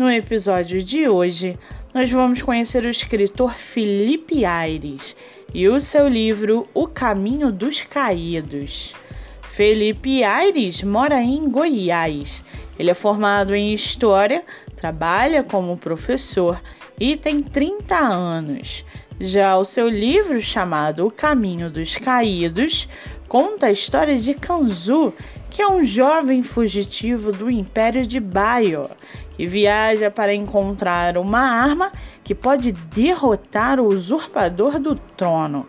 no episódio de hoje, nós vamos conhecer o escritor Felipe Aires e o seu livro O Caminho dos Caídos. Felipe Aires mora em Goiás. Ele é formado em História, trabalha como professor e tem 30 anos. Já o seu livro, chamado O Caminho dos Caídos, conta a história de Kanzu, que é um jovem fugitivo do Império de Baio, que viaja para encontrar uma arma que pode derrotar o usurpador do trono.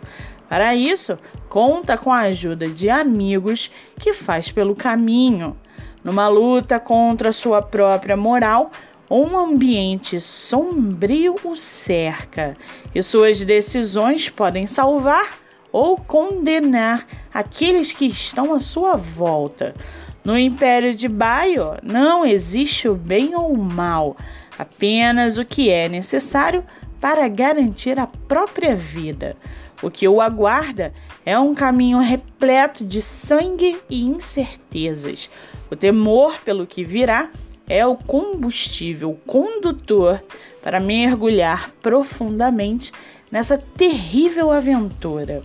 Para isso, conta com a ajuda de amigos que faz pelo caminho. Numa luta contra sua própria moral, um ambiente sombrio o cerca e suas decisões podem salvar ou condenar aqueles que estão à sua volta. No Império de Baio não existe o bem ou o mal, apenas o que é necessário para garantir a própria vida. O que o aguarda é um caminho repleto de sangue e incertezas. O temor pelo que virá é o combustível condutor para mergulhar profundamente nessa terrível aventura.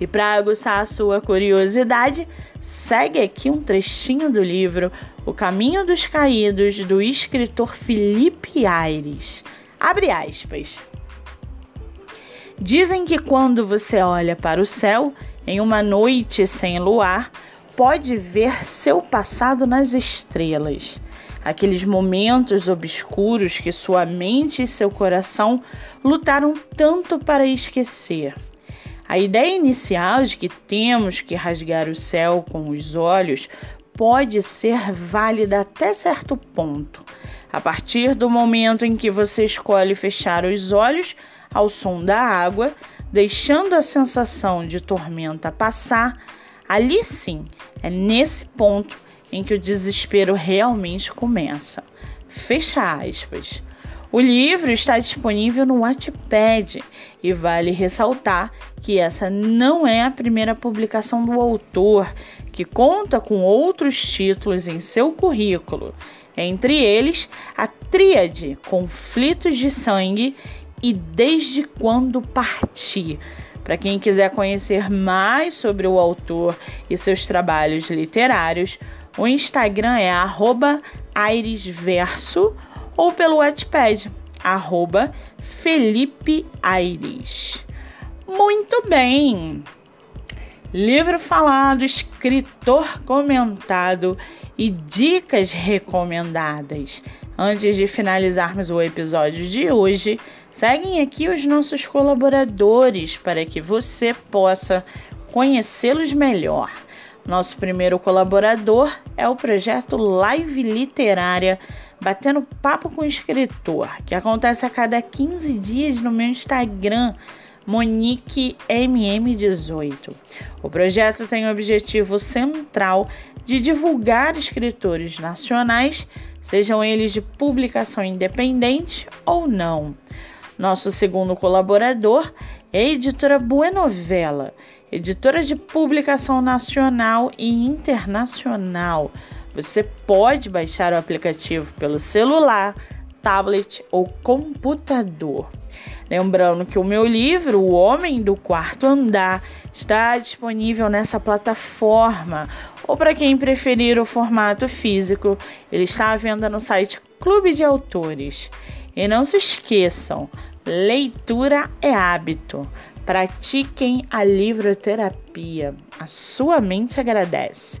E para aguçar a sua curiosidade, segue aqui um trechinho do livro O Caminho dos Caídos, do escritor Felipe Aires. Abre aspas. Dizem que quando você olha para o céu em uma noite sem luar, pode ver seu passado nas estrelas. Aqueles momentos obscuros que sua mente e seu coração lutaram tanto para esquecer. A ideia inicial de que temos que rasgar o céu com os olhos pode ser válida até certo ponto. A partir do momento em que você escolhe fechar os olhos ao som da água, deixando a sensação de tormenta passar, ali sim é nesse ponto em que o desespero realmente começa. Fecha aspas. O livro está disponível no Wattpad e vale ressaltar que essa não é a primeira publicação do autor, que conta com outros títulos em seu currículo, entre eles a tríade Conflitos de Sangue e Desde Quando Parti. Para quem quiser conhecer mais sobre o autor e seus trabalhos literários, o Instagram é @airesverso ou pelo Wattpad, arroba Felipe Aires. Muito bem! Livro falado, escritor comentado e dicas recomendadas. Antes de finalizarmos o episódio de hoje, seguem aqui os nossos colaboradores para que você possa conhecê-los melhor. Nosso primeiro colaborador é o projeto Live Literária Batendo Papo com o Escritor, que acontece a cada 15 dias no meu Instagram, MoniqueMM18. O projeto tem o objetivo central de divulgar escritores nacionais, sejam eles de publicação independente ou não. Nosso segundo colaborador é a editora Buenovela, editora de publicação nacional e internacional. Você pode baixar o aplicativo pelo celular, tablet ou computador. Lembrando que o meu livro, O Homem do Quarto Andar, está disponível nessa plataforma. Ou para quem preferir o formato físico, ele está à venda no site Clube de Autores. E não se esqueçam, leitura é hábito. Pratiquem a livroterapia. A sua mente agradece.